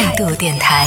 态度电台，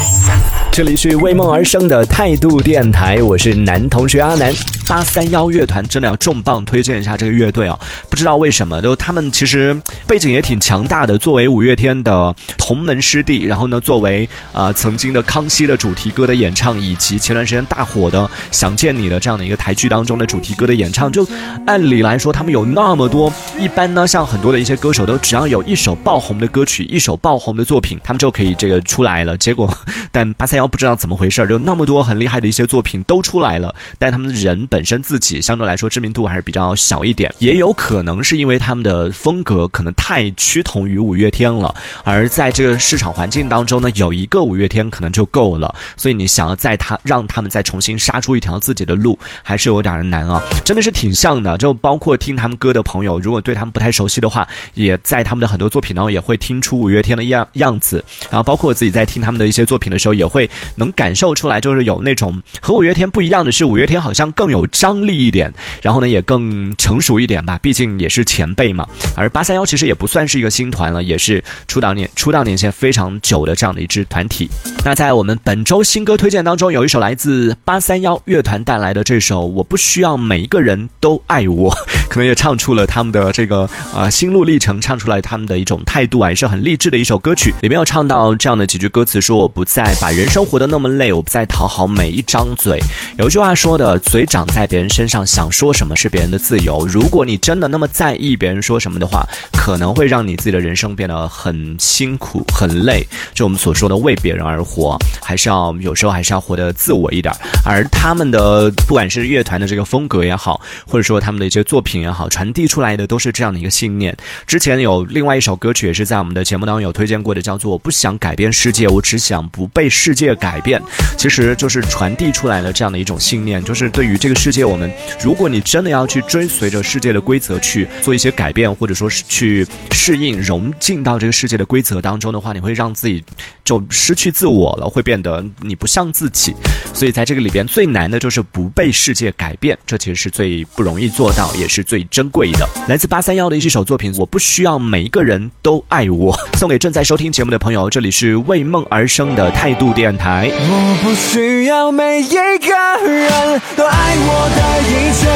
这里是为梦而生的态度电台，我是男同学阿南。八三幺乐团真的要重磅推荐一下这个乐队啊！不知道为什么，就他们其实背景也挺强大的。作为五月天的同门师弟，然后呢，作为呃曾经的康熙的主题歌的演唱，以及前段时间大火的《想见你》的这样的一个台剧当中的主题歌的演唱，就按理来说，他们有那么多。一般呢，像很多的一些歌手，都只要有一首爆红的歌曲，一首爆红的作品，他们就可以这个出来了。结果，但八三幺不知道怎么回事，就那么多很厉害的一些作品都出来了，但他们人。本身自己相对来说知名度还是比较小一点，也有可能是因为他们的风格可能太趋同于五月天了，而在这个市场环境当中呢，有一个五月天可能就够了，所以你想要在他让他们再重新杀出一条自己的路，还是有点难啊，真的是挺像的。就包括听他们歌的朋友，如果对他们不太熟悉的话，也在他们的很多作品当中也会听出五月天的样样子，然后包括我自己在听他们的一些作品的时候，也会能感受出来，就是有那种和五月天不一样的是，五月天好像更有。张力一点，然后呢也更成熟一点吧，毕竟也是前辈嘛。而八三幺其实也不算是一个新团了，也是出道年出道年限非常久的这样的一支团体。那在我们本周新歌推荐当中，有一首来自八三幺乐团带来的这首《我不需要每一个人都爱我》，可能也唱出了他们的这个呃心路历程，唱出来他们的一种态度啊，也是很励志的一首歌曲。里面有唱到这样的几句歌歌词，说我不再把人生活得那么累，我不再讨好每一张嘴。有一句话说的，嘴长在别人身上，想说什么是别人的自由。如果你真的那么在意别人说什么的话，可能会让你自己的人生变得很辛苦、很累。就我们所说的为别人而活，还是要有时候还是要活得自我一点。而他们的不管是乐团的这个风格也好，或者说他们的一些作品也好，传递出来的都是这样的一个信念。之前有另外一首歌曲也是在我们的节目当中有推荐过的，叫做《我不想改变世界，我只想不被世界改变》，其实就是传递出来的这样的一种信念，就是对于这个世界，我们如果你真的要去追随着世界的规则去做一些改变，或者说是去适应融进到这个世界的规则当中的话，你会让自己就失去自我了，会变得你不像自己。所以在这个里边最难的就是不被世界改变，这其实是最不容易做到，也是最珍贵的。来自八三幺的一首作品，我不需要每一个人都爱我，送给正在收听节目的朋友。这里是为梦而生的态度电台。我不需要每一个人都爱我的一切，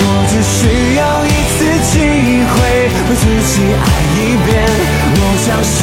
我只需要一次机会为自己爱一遍。我相信